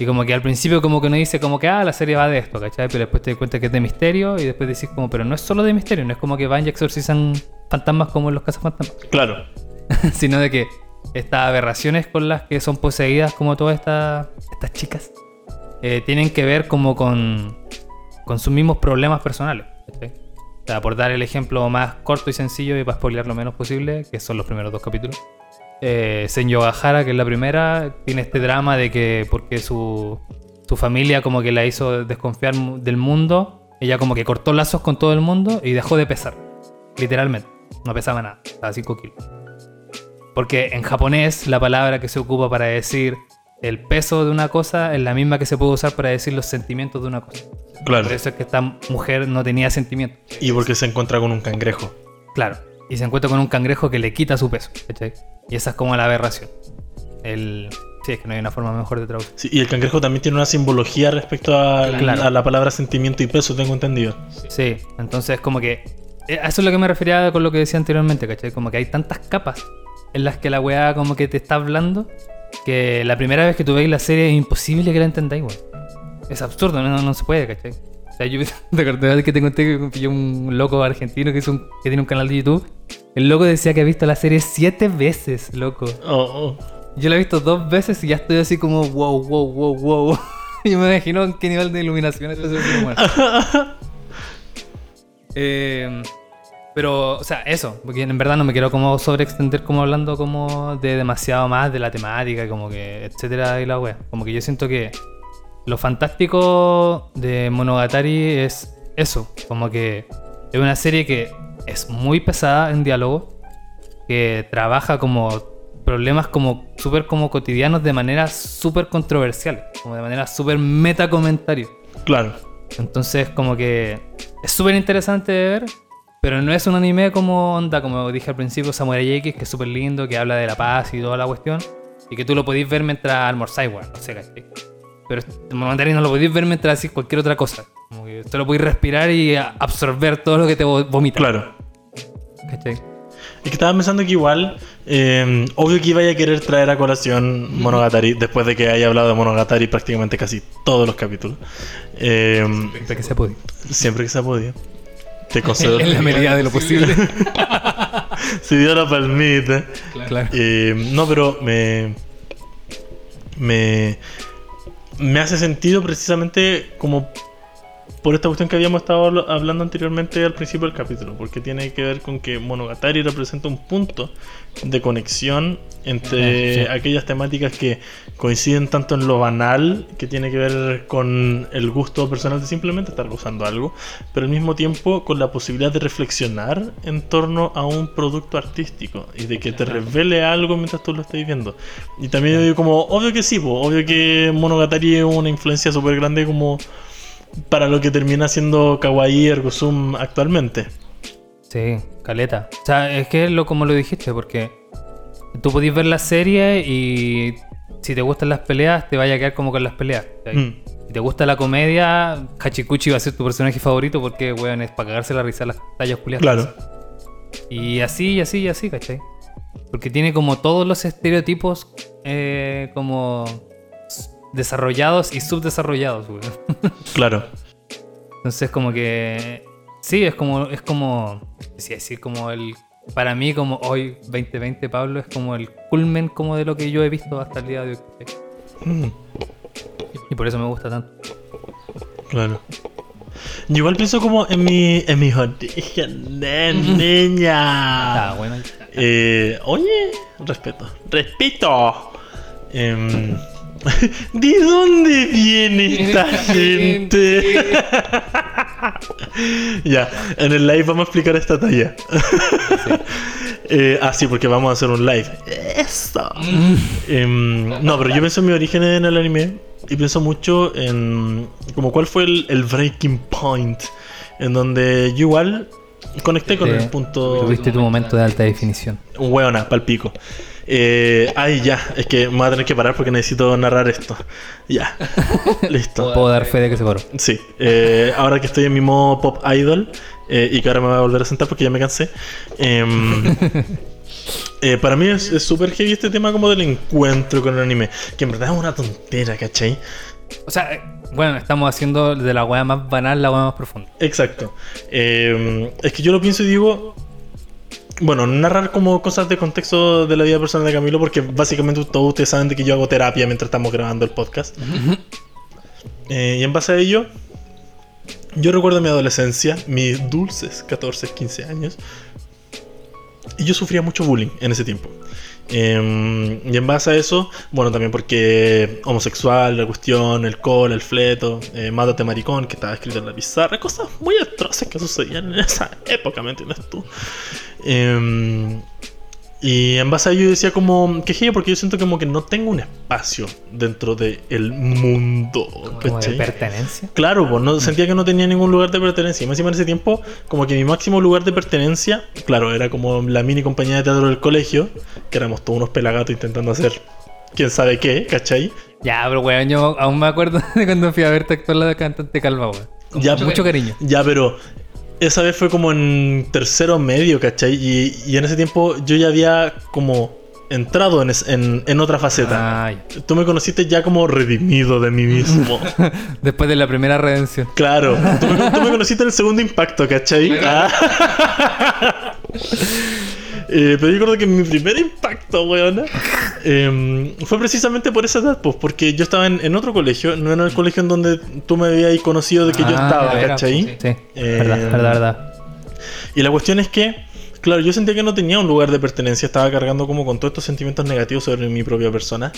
Y como que al principio como que uno dice como que, ah, la serie va de esto, ¿cachai? Pero después te das cuenta que es de misterio y después decís como, pero no es solo de misterio, no es como que van y exorcizan fantasmas como en los cazafantasmas, Claro. [LAUGHS] sino de que estas aberraciones con las que son poseídas como todas estas estas chicas eh, tienen que ver como con, con sus mismos problemas personales, ¿cachai? O sea, por dar el ejemplo más corto y sencillo y para spoilear lo menos posible, que son los primeros dos capítulos. Eh, Senyo Gahara, que es la primera, tiene este drama de que porque su, su familia como que la hizo desconfiar del mundo, ella como que cortó lazos con todo el mundo y dejó de pesar. Literalmente. No pesaba nada. Estaba 5 kilos. Porque en japonés la palabra que se ocupa para decir el peso de una cosa es la misma que se puede usar para decir los sentimientos de una cosa. Claro. Por eso es que esta mujer no tenía sentimientos. Y porque se encuentra con un cangrejo. Claro. Y se encuentra con un cangrejo que le quita su peso. ¿cachai? Y esa es como la aberración. El... Sí, es que no hay una forma mejor de traducir. Sí, y el cangrejo también tiene una simbología respecto a, Claro. a la palabra sentimiento y peso, tengo entendido. Sí, entonces como que... eh, A eso es lo que me refería con lo que decía anteriormente, ¿cachai? Como que hay tantas capas en las que la weá como que te está hablando que la primera vez que tú veis la serie es imposible que la entendáis, weón. Es absurdo, no, no se puede, ¿cachai? Sea, yo [LAUGHS] te acordás que te conté que me pilló un loco argentino que, hizo un- que tiene un canal de YouTube. El loco decía que ha visto la serie siete veces, loco. Oh, oh. Yo la he visto dos veces y ya estoy así como wow, wow, wow, wow. [LAUGHS] Yo me imagino en qué nivel de iluminación ese ser humano. Eh, pero, o sea, eso, porque en verdad no me quiero como sobreextender como hablando como de demasiado más de la temática, como que, etcétera, y la wea. Como que yo siento que lo fantástico de Monogatari es eso, como que es una serie que es muy pesada en diálogo, que trabaja como problemas como súper como cotidianos de manera súper controversial, como de manera súper meta comentario. Claro. Entonces, como que es súper interesante de ver, pero no es un anime como onda, como dije al principio, Samurai X, que es súper lindo, que habla de la paz y toda la cuestión, y que tú lo podéis ver mientras almorzáis, weón, no sé, ¿cachai? Pero este Monogatari no lo podéis ver mientras hacéis cualquier otra cosa. Como que te lo podéis respirar y absorber todo lo que te vo- vomita. Claro. ¿Cachai? Es que estaba pensando que igual, eh, obvio que iba a querer traer a colación Monogatari después de que haya hablado de Monogatari prácticamente casi todos los capítulos. Eh, De que se puede. siempre que se ha podido. Te concedo. [LAUGHS] En la medida de lo posible. [LAUGHS] si dio la palmita. claro. Eh, no, pero me, me. Me hace sentido precisamente como por esta cuestión que habíamos estado habl- hablando anteriormente al principio del capítulo, porque tiene que ver con que Monogatari representa un punto de conexión entre Sí. aquellas temáticas que coinciden tanto en lo banal, que tiene que ver con el gusto personal de simplemente estar gozando algo, pero al mismo tiempo con la posibilidad de reflexionar en torno a un producto artístico y de que te revele algo mientras tú lo estés viendo. Y también digo como, obvio que sí, po, obvio que Monogatari es una influencia súper grande como para lo que termina siendo Kawaii Ergosum actualmente. Sí, caleta. O sea, es que es lo como lo dijiste, porque tú podés ver la serie y si te gustan las peleas, te vaya a quedar como con las peleas. Mm. Si te gusta la comedia, Hachikuchi va a ser tu personaje favorito porque, weón, es para cagarse la risa las tallas culiadas. Claro. Y así, y así, y así, ¿cachai? Porque tiene como todos los estereotipos eh, como desarrollados y subdesarrollados, weón. [LAUGHS] Claro. Entonces como que sí, es como es como sí, decir como el para mí como hoy 2020 Pablo es como el culmen como de lo que yo he visto hasta el día de hoy. Mm, Y por eso me gusta tanto. claro. Yo igual pienso como en mi en mis orígenes, niña. Ah, bueno. Eh, oye, respeto. Respeto. Em, [LAUGHS] ¿De dónde viene esta gente? [LAUGHS] ya, en el live vamos a explicar esta talla. [LAUGHS] Eh, ah, sí, porque vamos a hacer un live. Eso. Em, no, pero yo pienso en mi origen en el anime y pienso mucho en como cuál fue el, el breaking point en donde yo igual conecté con el punto Tuviste tu momento de alta definición. hueona, palpico. Eh, ay, ya, es que me voy a tener que parar porque necesito narrar esto. Ya, [LAUGHS] listo. Puedo dar fe de que se paró. Sí, eh, ahora que estoy en mi modo pop idol, eh, y que ahora me voy a volver a sentar porque ya me cansé. Em, [LAUGHS] eh, para mí es súper heavy este tema como del encuentro con el anime, que en verdad es una tontera, ¿cachai? O sea, bueno, estamos haciendo de la weá más banal la weá más profunda. Exacto. Eh, es que yo lo pienso y digo. Bueno, narrar como cosas de contexto de la vida personal de Camilo, porque básicamente todos ustedes saben de que yo hago terapia mientras estamos grabando el podcast. Eh, y en base a ello, yo recuerdo mi adolescencia, mis dulces 14, 15 años, y yo sufría mucho bullying en ese tiempo. Eh, y en base a eso, bueno, también porque homosexual, la cuestión, el col, el fleto, eh, mátate maricón, que estaba escrito en la pizarra, cosas muy atroces que sucedían en esa [LAUGHS] época, ¿me entiendes tú? Eh, y en base a ello yo decía como, que genial, porque yo siento como que no tengo un espacio dentro del mundo, Como de pertenencia. Claro, pues no, sentía que no tenía ningún lugar de pertenencia. Y más encima en ese tiempo, como que mi máximo lugar de pertenencia, claro, era como la mini compañía de teatro del colegio, que éramos todos unos pelagatos intentando hacer quién sabe qué, ¿cachai? Ya, pero weón, yo aún me acuerdo [LAUGHS] de cuando fui a verte actuar la cantante Calva, weón. Con Ya, mucho, mucho cariño. Ya, pero esa vez fue como en tercero medio, ¿cachai? Y, y en ese tiempo yo ya había como entrado en, es- en, en otra faceta. Ah, ya. Tú me conociste ya como redimido de mí mismo. [LAUGHS] Después de la primera redención. Claro, tú me, tú me conociste en el segundo impacto, ¿cachai? Ah. [LAUGHS] Eh, pero yo recuerdo que mi primer impacto, weona, em, fue precisamente por esa edad, pues, porque yo estaba en, en otro colegio, no en el colegio en donde tú me habías conocido de que yo Ah, estaba, veras, ¿cachai? Sí, sí. Eh, verdad, verdad, verdad. Y la cuestión es que, claro, yo sentía que no tenía un lugar de pertenencia, estaba cargando como con todos estos sentimientos negativos sobre mi propia persona.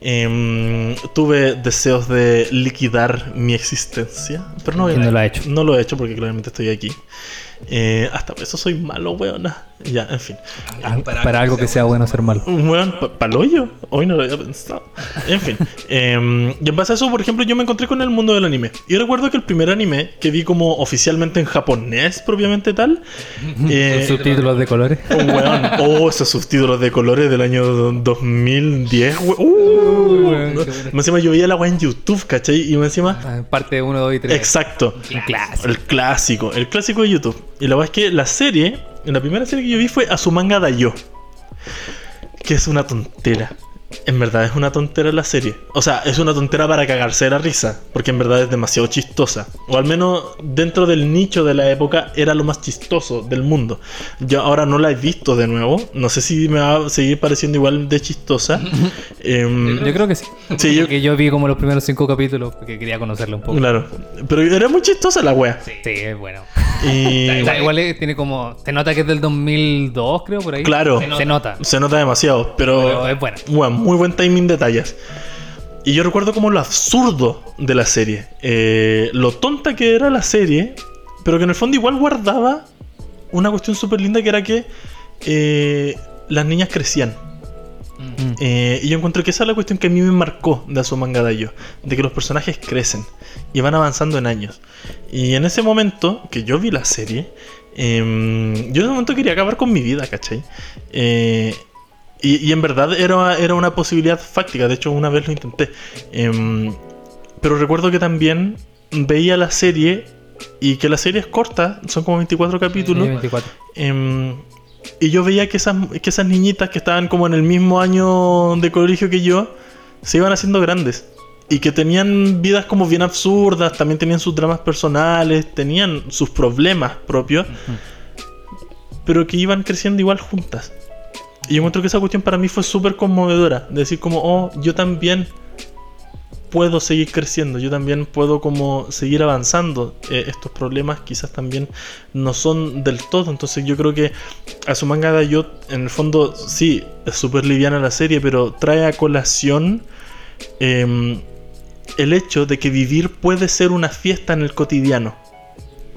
Em, tuve deseos de liquidar mi existencia, pero no, ¿Quién no lo ha hecho? No lo he hecho porque claramente estoy aquí. Eh, hasta por eso soy malo, weona. Ya, en fin. Ah, Para, algo que sea bueno ser malo. Un weón, pa- paloyo. Hoy no lo había pensado. En fin. [LAUGHS] em, y en base a eso, por ejemplo, yo me encontré con el mundo del anime. Y recuerdo que el primer anime que vi como oficialmente en japonés, propiamente tal. eh, Subtítulos de colores. un weón. Oh, esos subtítulos de colores del año 2010, we- Uh, weón, no. qué bueno. Más encima yo veía la weá en YouTube, ¿cachai? Y más encima. Ah, Parte 1, 2 y 3. Exacto. Un clásico. El clásico, el clásico de YouTube. Y la verdad es que la serie, la primera serie que yo vi fue Azumanga Daioh. Que es una tontera. En verdad es una tontera la serie. O sea, es una tontera para cagarse de la risa. Porque en verdad es demasiado chistosa. O al menos dentro del nicho de la época era lo más chistoso del mundo. Yo ahora no la he visto de nuevo. No sé si me va a seguir pareciendo igual de chistosa. [LAUGHS] Em, Yo creo que sí. Sí, yo- Que yo vi como los primeros 5 capítulos porque quería conocerla un poco. claro. Pero era muy chistosa la wea. Sí, es bueno. Y... [LAUGHS] Igual es- tiene como. Se nota que es del 2002, creo, por ahí. Claro. Se nota. Se nota demasiado, pero, Pero es buena. bueno, muy buen timing de tallas. Y yo recuerdo como lo absurdo de la serie, eh, lo tonta que era la serie, pero que en el fondo igual guardaba una cuestión súper linda que era que eh, las niñas crecían. Mm. Eh, y yo encuentro que esa es la cuestión que a mí me marcó de Azumanga Daioh, de que los personajes crecen y van avanzando en años. Y en ese momento que yo vi la serie, em, yo en ese momento quería acabar con mi vida, ¿cachai? Eh, y, y en verdad era, era una posibilidad fáctica, de hecho una vez lo intenté. Em, pero recuerdo que también veía la serie y que la serie es corta, son como 24 capítulos. Sí, 24. Em, y yo veía que esas, que esas niñitas que estaban como en el mismo año de colegio que yo, se iban haciendo grandes. Y que tenían vidas como bien absurdas, también tenían sus dramas personales, tenían sus problemas propios, pero que iban creciendo igual juntas. Y yo encuentro que esa cuestión para mí fue súper conmovedora. de Decir como, oh, yo también puedo seguir creciendo, yo también puedo como seguir avanzando. Eh, estos problemas quizás también no son del todo. Entonces yo creo que a su manga yo en el fondo sí, es súper liviana la serie, pero trae a colación em, el hecho de que vivir puede ser una fiesta en el cotidiano.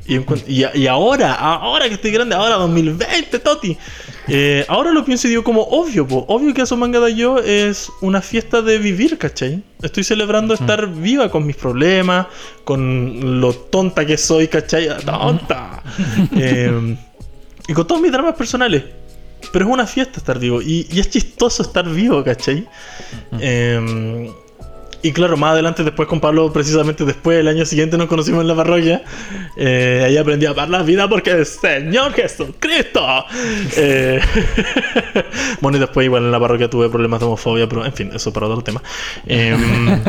Y ahora, ahora que estoy grande, ahora 2020, Toti. Eh, ahora lo pienso y digo como obvio, po, obvio que Asomanga yo es una fiesta de vivir, ¿cachai? Estoy celebrando estar viva con mis problemas, con lo tonta que soy, ¿cachai? ¡Tonta! Eh, y con todos mis dramas personales. Pero es una fiesta estar vivo. Y, y es chistoso estar vivo, ¿cachai? Eh, Y claro, más adelante después con Pablo, precisamente después, el año siguiente nos conocimos en la parroquia. Eh, ahí aprendí a amar la vida porque el Señor Jesucristo. Eh, [LAUGHS] bueno, y después igual en la parroquia tuve problemas de homofobia, pero en fin, eso para otro tema. Em,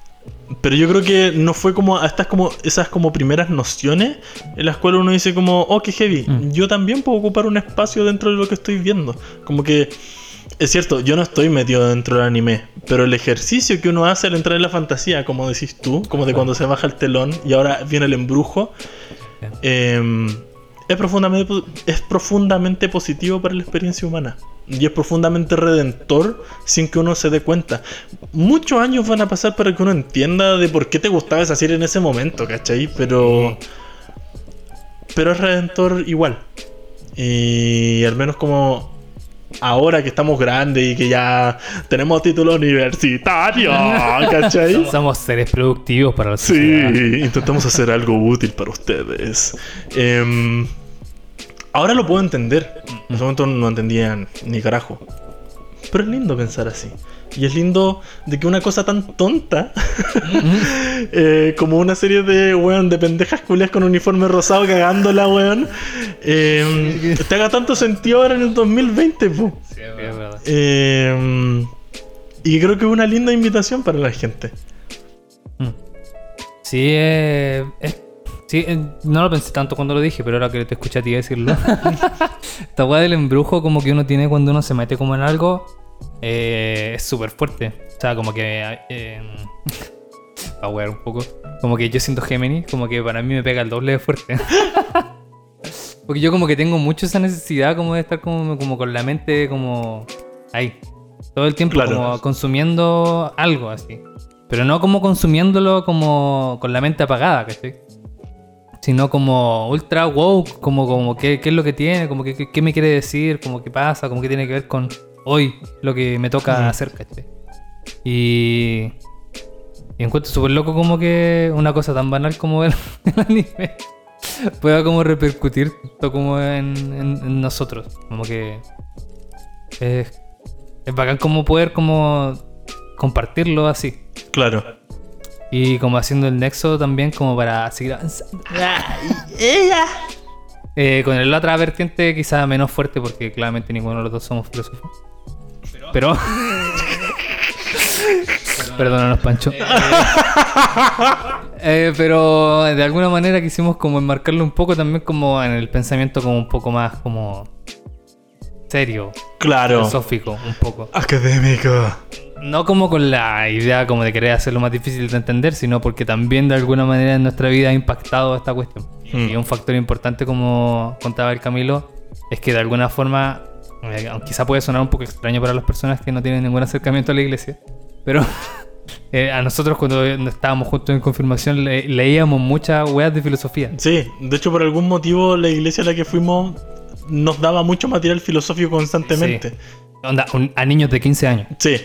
[LAUGHS] pero yo creo que no fue como a estas como esas como primeras nociones en las cuales uno dice como, oh, qué heavy, Mm. yo también puedo ocupar un espacio dentro de lo que estoy viendo. Como que es cierto, yo no estoy metido dentro del anime, pero el ejercicio que uno hace al entrar en la fantasía, como decís tú, como de cuando se baja el telón y ahora viene el embrujo, eh, es, profundamente, es profundamente positivo para la experiencia humana. Y es profundamente redentor sin que uno se dé cuenta. Muchos años van a pasar para que uno entienda de por qué te gustaba esa serie en ese momento, ¿cachai? Pero. Pero es redentor igual. Y al menos como ahora que estamos grandes y que ya tenemos título universitario, [LAUGHS] ¿cachai? Somos seres productivos para la Sí, intentamos hacer algo útil para ustedes. Em, ahora lo puedo entender. En ese momento no entendía ni carajo. Pero es lindo pensar así. Y es lindo de que una cosa tan tonta [LAUGHS] eh, como una serie de, weón, de pendejas culias con uniforme rosado cagándola, weón, eh, te haga tanto sentido ahora en el 2020, po. Sí, es verdad. Eh, y creo que es una linda invitación para la gente. Mm. Sí, eh, es- sí, eh, no lo pensé tanto cuando lo dije, pero ahora que te escuché a ti decirlo. [LAUGHS] Esta weá del embrujo como que uno tiene cuando uno se mete como en algo eh, es súper fuerte. O sea, como que... Eh, [LAUGHS] a wear un poco. Como que yo siento Géminis, como que para mí me pega el doble de fuerte. [LAUGHS] Porque yo como que tengo mucho esa necesidad como de estar como, como con la mente como ahí. Todo el tiempo Claro. como consumiendo algo así. Pero no como consumiéndolo como con la mente apagada, ¿cachai? Sino como ultra wow, como, como qué, qué es lo que tiene, como que, qué, qué me quiere decir, como qué pasa, como qué tiene que ver con hoy, lo que me toca hacer, ¿cachai? Y, y encuentro súper loco como que una cosa tan banal como el, [LAUGHS] el anime pueda como repercutir tanto como en, en- en nosotros. Como que es, es bacán como poder como compartirlo así. Claro. Y como haciendo el nexo también como para seguir avanzando. [LAUGHS] Eh, con la otra vertiente quizá menos fuerte porque claramente ninguno de los dos somos filósofos. Pero... [LAUGHS] Perdónanos, Pancho. Eh, pero de alguna manera quisimos como enmarcarlo un poco también como en el pensamiento como un poco más como serio, Claro. filosófico, un poco. Académico. No como con la idea como de querer hacerlo más difícil de entender, sino porque también de alguna manera en nuestra vida ha impactado esta cuestión. Hmm. Y un factor importante, como contaba el Camilo, es que de alguna forma, eh, quizá puede sonar un poco extraño para las personas que no tienen ningún acercamiento a la iglesia, pero [LAUGHS] eh, a nosotros cuando estábamos juntos en confirmación le- leíamos muchas weas de filosofía. Sí, de hecho por algún motivo la iglesia a la que fuimos nos daba mucho material filosófico constantemente. Sí. Onda, un- a niños de 15 años. Sí.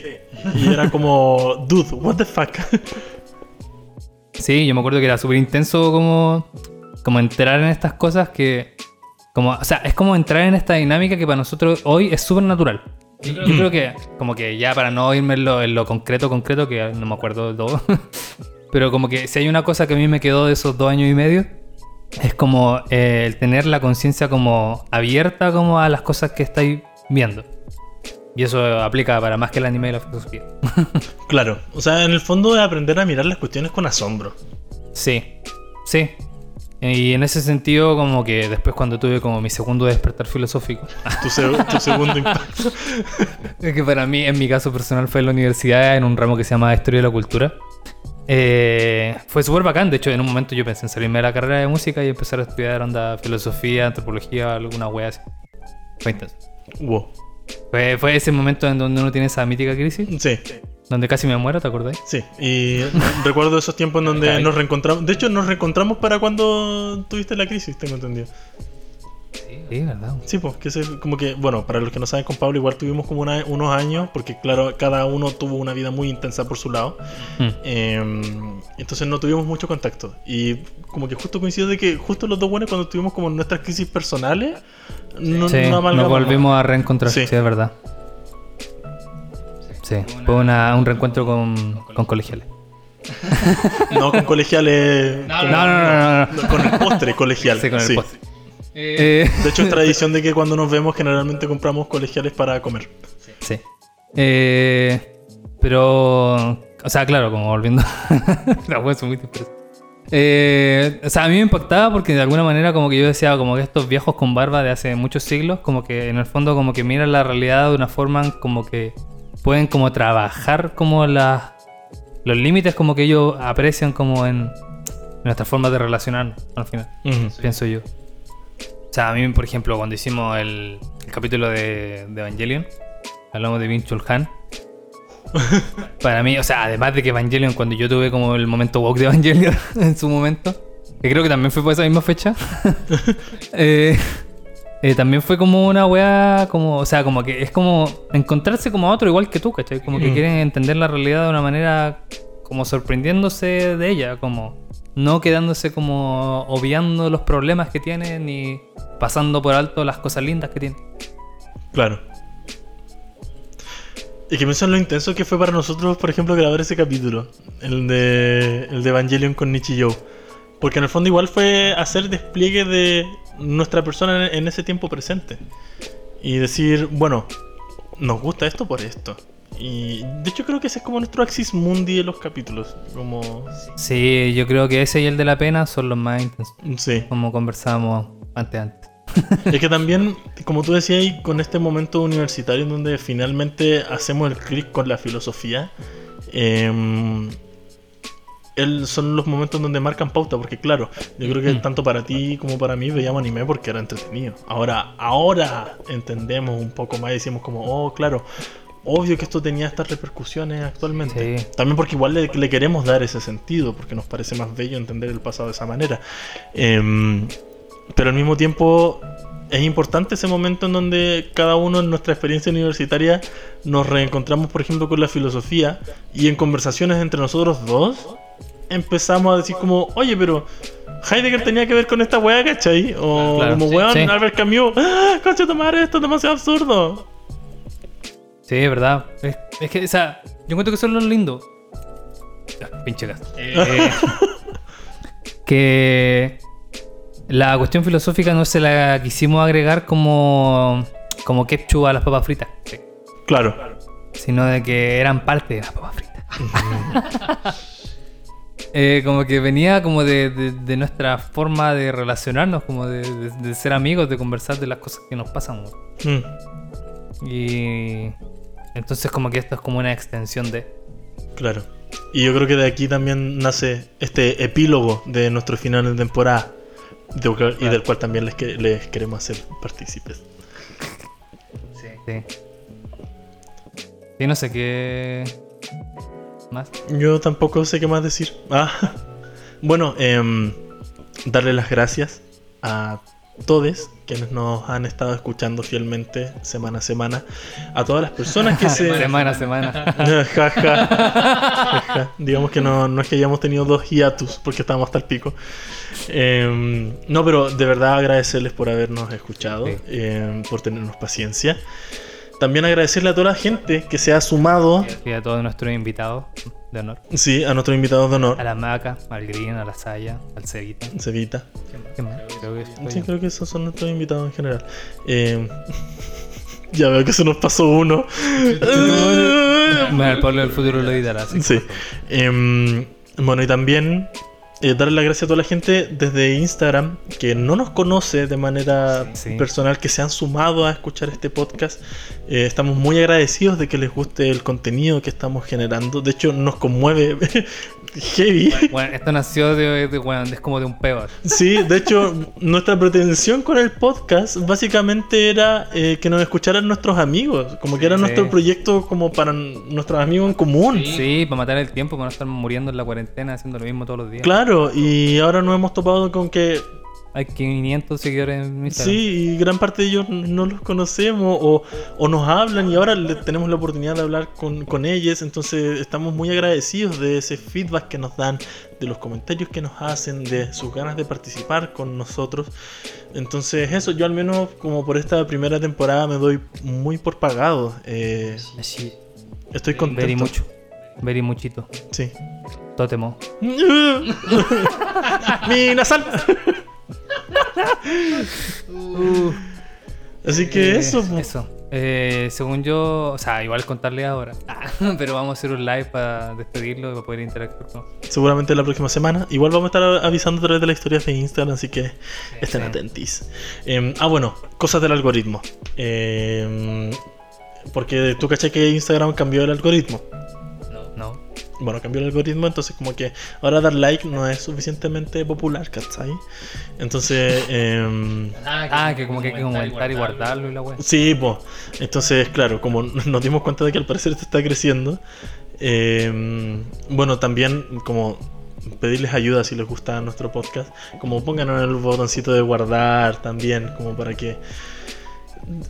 Y era como, dude, what the fuck. Sí, yo me acuerdo que era súper intenso como, como entrar en estas cosas que... Como, o sea, es como entrar en esta dinámica que para nosotros hoy es súper natural. Yo creo, yo creo que, como que ya para no irme en lo, en lo concreto, concreto, que no me acuerdo de todo, [LAUGHS] pero como que si hay una cosa que a mí me quedó de esos dos años y medio, es como eh, el tener la conciencia como abierta como a las cosas que estáis viendo. Y eso aplica para más que el anime y la filosofía. [LAUGHS] Claro, o sea, en el fondo es aprender a mirar las cuestiones con asombro. Sí, sí. Y en ese sentido, como que después cuando tuve como mi segundo despertar filosófico, [LAUGHS] Tu, se- tu segundo impacto. [LAUGHS] es que para mí, en mi caso personal, fue en la universidad, en un ramo que se llama Historia de la Cultura. Eh, fue súper bacán, de hecho, en un momento yo pensé en salirme de la carrera de música y empezar a estudiar onda filosofía, antropología, alguna wea así. Fue intenso. Wow. Fue, fue ese momento en donde uno tiene esa mítica crisis, Sí, donde casi me muero, ¿te acordáis? sí. Y recuerdo esos tiempos en donde nos reencontramos. De hecho, nos reencontramos para cuando tuviste la crisis, tengo entendido. Sí, ¿verdad? Sí, pues, que se, como que, bueno, para los que no saben, con Pablo igual tuvimos como una- unos años, porque claro, cada uno tuvo una vida muy intensa por su lado. Mm. Eh, entonces no tuvimos mucho contacto. Y como que justo coincidió de que justo los dos buenos cuando tuvimos como nuestras crisis personales, no, Sí, no nos volvimos a reencontrar, Sí. sí, es verdad. Sí, fue una- un reencuentro con, con colegiales. No con colegiales. No, no, no, no, no. con el postre colegial. Sí, con el sí. postre. Eh, De hecho, es [LAUGHS] tradición de que cuando nos vemos, generalmente compramos colegiales para comer. sí. Eh, pero, o sea, claro, como volviendo. [LAUGHS] La wea es muy. Eh, o sea, a mí me impactaba porque de alguna manera como que yo decía como que estos viejos con barba de hace muchos siglos, como que en el fondo como que miran la realidad de una forma como que pueden como trabajar como las los límites como que ellos aprecian como en nuestra forma de relacionarnos al final, pienso yo. O sea, a mí, por ejemplo, cuando hicimos el, el capítulo de, de Evangelion, hablamos de Vin Han. [LAUGHS] Para mí, o sea, además de que Evangelion, cuando yo tuve como el momento woke de Evangelion [LAUGHS] en su momento, que creo que también fue por esa misma fecha, [LAUGHS] eh, eh, también fue como una wea, como, o sea, como que es como encontrarse como a otro igual que tú, ¿cachai? Como que Mm. quieren entender la realidad de una manera como sorprendiéndose de ella, como no quedándose como obviando los problemas que tiene ni pasando por alto las cosas lindas que tiene. Claro. Y que pienso en lo intenso que fue para nosotros, por ejemplo, grabar ese capítulo. El de, el de Evangelion con Nichijou. Porque en el fondo igual fue hacer despliegue de nuestra persona en ese tiempo presente. Y decir, bueno, nos gusta esto por esto. Y de hecho creo que ese es como nuestro Axis Mundi de los capítulos. Como... Sí, yo creo que ese y el de la pena son los más intensos, Sí. como conversábamos antes antes. [LAUGHS] Es que también, como tú decías, y con este momento universitario en donde finalmente hacemos el clic con la filosofía, em, el- son los momentos donde marcan pauta, porque claro, yo creo que Mm. tanto para ti como para mí veíamos anime porque era entretenido. Ahora, ahora entendemos un poco más y decimos como, oh, claro, obvio que esto tenía estas repercusiones actualmente. Sí. También porque igual le, le queremos dar ese sentido, porque nos parece más bello entender el pasado de esa manera. Em, pero al mismo tiempo es importante ese momento en donde cada uno en nuestra experiencia universitaria nos reencontramos, por ejemplo, con la filosofía y en conversaciones entre nosotros dos empezamos a decir como, oye, pero Heidegger tenía que ver con esta weá, ¿cachai? O Claro, como sí, weón, sí. Albert Camus, ¡ah, tomar esto es demasiado absurdo! Sí, es verdad. Es, es que, o sea, yo encuentro que eso es lo lindo. Ah, Pinche gato. Eh, que la cuestión filosófica no se la quisimos agregar como, como ketchup a las papas fritas, Claro. sino de que eran parte de las papas fritas. [LAUGHS] Eh, como que venía como de, de- de nuestra forma de relacionarnos, como de, de- de ser amigos, de conversar de las cosas que nos pasan. Mm, Y entonces como que esto es como una extensión de... claro. Y yo creo que de aquí también nace este epílogo de nuestro final de temporada. de y del cual también les, les queremos hacer partícipes. Sí. Sí, no sé qué más. Yo tampoco sé qué más decir. Ah, [LAUGHS] bueno, em, darle las gracias a todos quienes nos han estado escuchando fielmente semana a semana. A todas las personas que se... [LAUGHS] Semana a semana. [LAUGHS] Ja, ja. Ja. Digamos que no, no es que hayamos tenido dos hiatus porque estábamos hasta el pico. Em, no, pero de verdad agradecerles por habernos escuchado, Sí. em, por tenernos paciencia. También agradecerle a toda la gente que se ha sumado, Y a todos nuestros invitados de honor. sí, a nuestros invitados de honor. A la Maca, al Green, a la Saya, al Cevita. Cevita. ¿Qué más? Creo que estoy Sí, yo. creo que esos son nuestros invitados en general. Em, [LAUGHS] ya veo que se nos pasó uno. [LAUGHS] Bueno, el Pablo del futuro lo editará. Sí. Em, bueno, y también eh, darle las gracias a toda la gente desde Instagram que no nos conoce de manera Sí, sí. personal, que se han sumado a escuchar este podcast. Eh, estamos muy agradecidos de que les guste el contenido que estamos generando. De hecho, nos conmueve [LAUGHS] heavy. Bueno, esto nació de, de- bueno, es como de un peo. Sí, de hecho, nuestra pretensión con el podcast básicamente era eh, que nos escucharan nuestros amigos, como que era Sí. nuestro proyecto como para nuestros amigos en común. Sí, para matar el tiempo, para no estar muriendo en la cuarentena haciendo lo mismo todos los días. Claro, y ahora nos hemos topado con que Hay 500 seguidores en Instagram. sí, y gran parte de ellos no los conocemos o, o nos hablan y ahora le- tenemos la oportunidad de hablar con, con ellos, entonces estamos muy agradecidos de ese feedback que nos dan, de los comentarios que nos hacen, de sus ganas de participar con nosotros. Entonces eso, yo al menos como por esta primera temporada me doy muy por pagado. eh, Así. Estoy contento. Very mucho. Very muchito. Sí. Tótemo. [LAUGHS] Mi [LAUGHS] Así que Eh, eso. po. Eso. Eh, según yo, o sea, igual contarle ahora. [LAUGHS] pero vamos a hacer un live para despedirlo y para poder interactuar con Seguramente la próxima semana. Igual vamos a estar avisando a través de las historias de Instagram, así que estén sí. atentis. Eh, ah, bueno, cosas del algoritmo. Eh, porque tú caché que Instagram cambió el algoritmo. No. Bueno, cambió el algoritmo, entonces como que ahora dar like no es suficientemente popular, ¿cachai? Entonces, eh, Ah, que como que hay que comentar y guardarlo y la wea. sí, pues. Entonces, claro, como [LAUGHS] nos dimos cuenta de que al parecer esto está creciendo, eh, bueno, también como pedirles ayuda si les gusta nuestro podcast, como pongan el botoncito de guardar también, como para que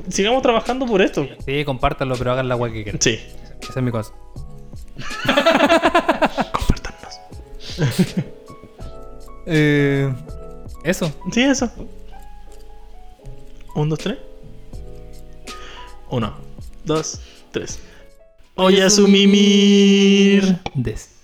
sigamos trabajando por esto. Sí, compártanlo, pero hagan la wea que quieran. Sí, Esa es mi cosa. Compártanos. Eh, eso. Sí, eso. Un, dos, tres. Uno, dos, tres. Oye, a su mimir. Des.